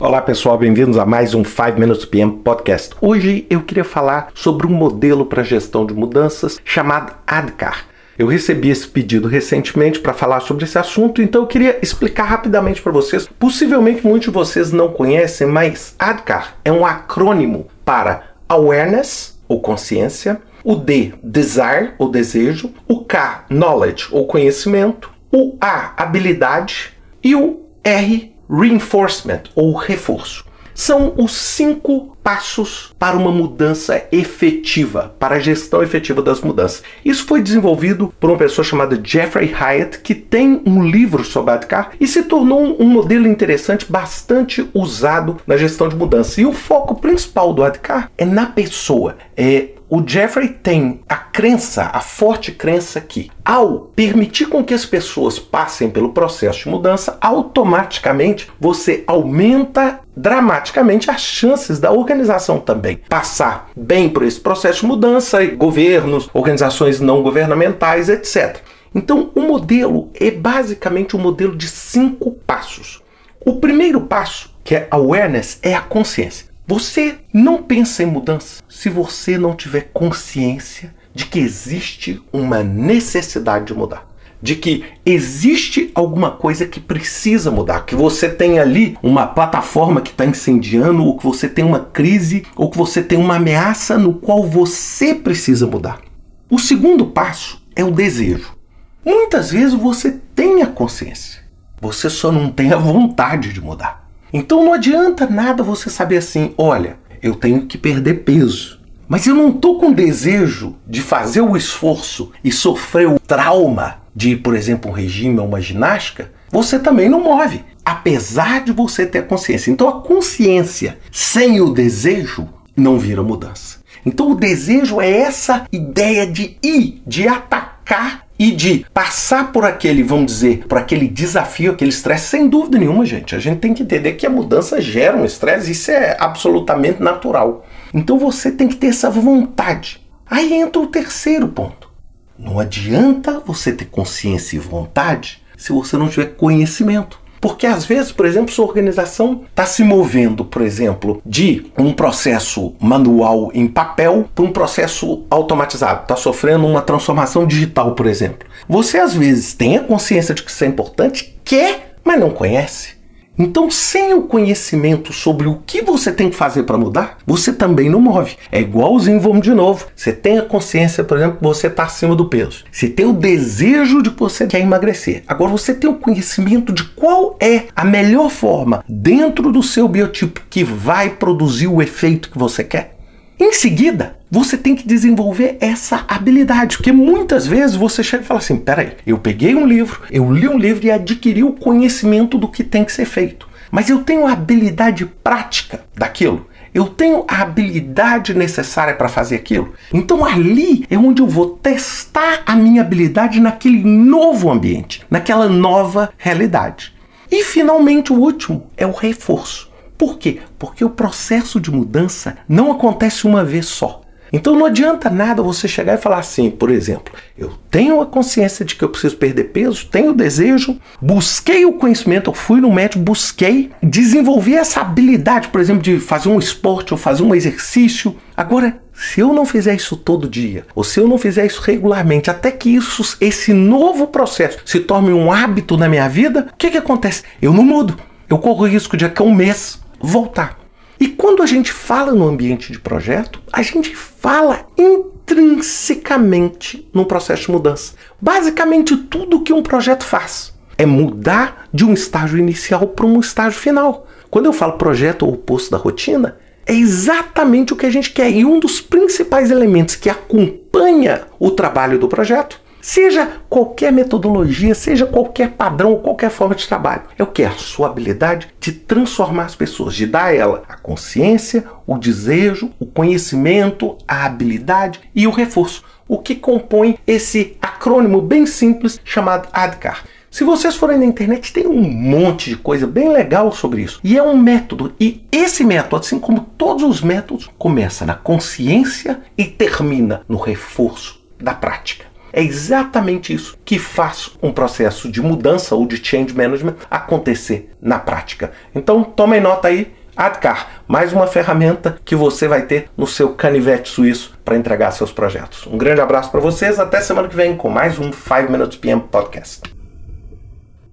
Olá pessoal, bem-vindos a mais um 5 Minutes PM Podcast. Hoje eu queria falar sobre um modelo para gestão de mudanças chamado ADCAR. Eu recebi esse pedido recentemente para falar sobre esse assunto, então eu queria explicar rapidamente para vocês. Possivelmente muitos de vocês não conhecem, mas ADCAR é um acrônimo para Awareness, ou consciência, o D, Desire, ou desejo, o K, Knowledge, ou conhecimento, o A, habilidade e o R, Reinforcement, ou reforço são os cinco passos para uma mudança efetiva, para a gestão efetiva das mudanças. Isso foi desenvolvido por uma pessoa chamada Jeffrey Hyatt, que tem um livro sobre ADKAR e se tornou um modelo interessante, bastante usado na gestão de mudança. E o foco principal do ADKAR é na pessoa, é o Jeffrey tem a crença, a forte crença que, ao permitir com que as pessoas passem pelo processo de mudança, automaticamente você aumenta dramaticamente as chances da organização também passar bem por esse processo de mudança, governos, organizações não governamentais, etc. Então, o modelo é basicamente um modelo de cinco passos. O primeiro passo, que é awareness, é a consciência. Você não pensa em mudança se você não tiver consciência de que existe uma necessidade de mudar. De que existe alguma coisa que precisa mudar, que você tem ali uma plataforma que está incendiando, ou que você tem uma crise, ou que você tem uma ameaça no qual você precisa mudar. O segundo passo é o desejo. Muitas vezes você tem a consciência, você só não tem a vontade de mudar. Então não adianta nada você saber assim, olha, eu tenho que perder peso. Mas eu não estou com desejo de fazer o esforço e sofrer o trauma de, por exemplo, um regime ou uma ginástica, você também não move, apesar de você ter consciência. Então a consciência sem o desejo não vira mudança. Então o desejo é essa ideia de ir, de atacar e de passar por aquele, vamos dizer, por aquele desafio, aquele estresse, sem dúvida nenhuma, gente. A gente tem que entender que a mudança gera um estresse, isso é absolutamente natural. Então você tem que ter essa vontade. Aí entra o terceiro ponto. Não adianta você ter consciência e vontade se você não tiver conhecimento. Porque às vezes, por exemplo, sua organização está se movendo, por exemplo, de um processo manual em papel para um processo automatizado, está sofrendo uma transformação digital, por exemplo. Você às vezes tem a consciência de que isso é importante, quer, mas não conhece. Então, sem o conhecimento sobre o que você tem que fazer para mudar, você também não move. É igualzinho, vamos de novo. Você tem a consciência, por exemplo, que você está acima do peso. Você tem o desejo de que você quer emagrecer. Agora, você tem o conhecimento de qual é a melhor forma dentro do seu biotipo que vai produzir o efeito que você quer. Em seguida, você tem que desenvolver essa habilidade, porque muitas vezes você chega e fala assim: peraí, eu peguei um livro, eu li um livro e adquiri o conhecimento do que tem que ser feito, mas eu tenho a habilidade prática daquilo. Eu tenho a habilidade necessária para fazer aquilo. Então ali é onde eu vou testar a minha habilidade naquele novo ambiente, naquela nova realidade. E finalmente o último é o reforço. Por quê? Porque o processo de mudança não acontece uma vez só. Então não adianta nada você chegar e falar assim, por exemplo, eu tenho a consciência de que eu preciso perder peso, tenho o desejo, busquei o conhecimento, eu fui no médico, busquei, desenvolvi essa habilidade, por exemplo, de fazer um esporte ou fazer um exercício. Agora, se eu não fizer isso todo dia, ou se eu não fizer isso regularmente, até que isso, esse novo processo se torne um hábito na minha vida, o que, que acontece? Eu não mudo. Eu corro o risco de daqui a um mês voltar. E quando a gente fala no ambiente de projeto, a gente fala intrinsecamente no processo de mudança. Basicamente, tudo que um projeto faz é mudar de um estágio inicial para um estágio final. Quando eu falo projeto ou oposto da rotina, é exatamente o que a gente quer. E um dos principais elementos que acompanha o trabalho do projeto Seja qualquer metodologia, seja qualquer padrão, qualquer forma de trabalho. Eu quero a sua habilidade de transformar as pessoas, de dar a ela a consciência, o desejo, o conhecimento, a habilidade e o reforço. O que compõe esse acrônimo bem simples chamado ADKAR. Se vocês forem na internet, tem um monte de coisa bem legal sobre isso. E é um método. E esse método, assim como todos os métodos, começa na consciência e termina no reforço da prática. É exatamente isso que faz um processo de mudança ou de change management acontecer na prática. Então, tomem nota aí. AdCar, mais uma ferramenta que você vai ter no seu canivete suíço para entregar seus projetos. Um grande abraço para vocês, até semana que vem com mais um 5 Minutes PM Podcast.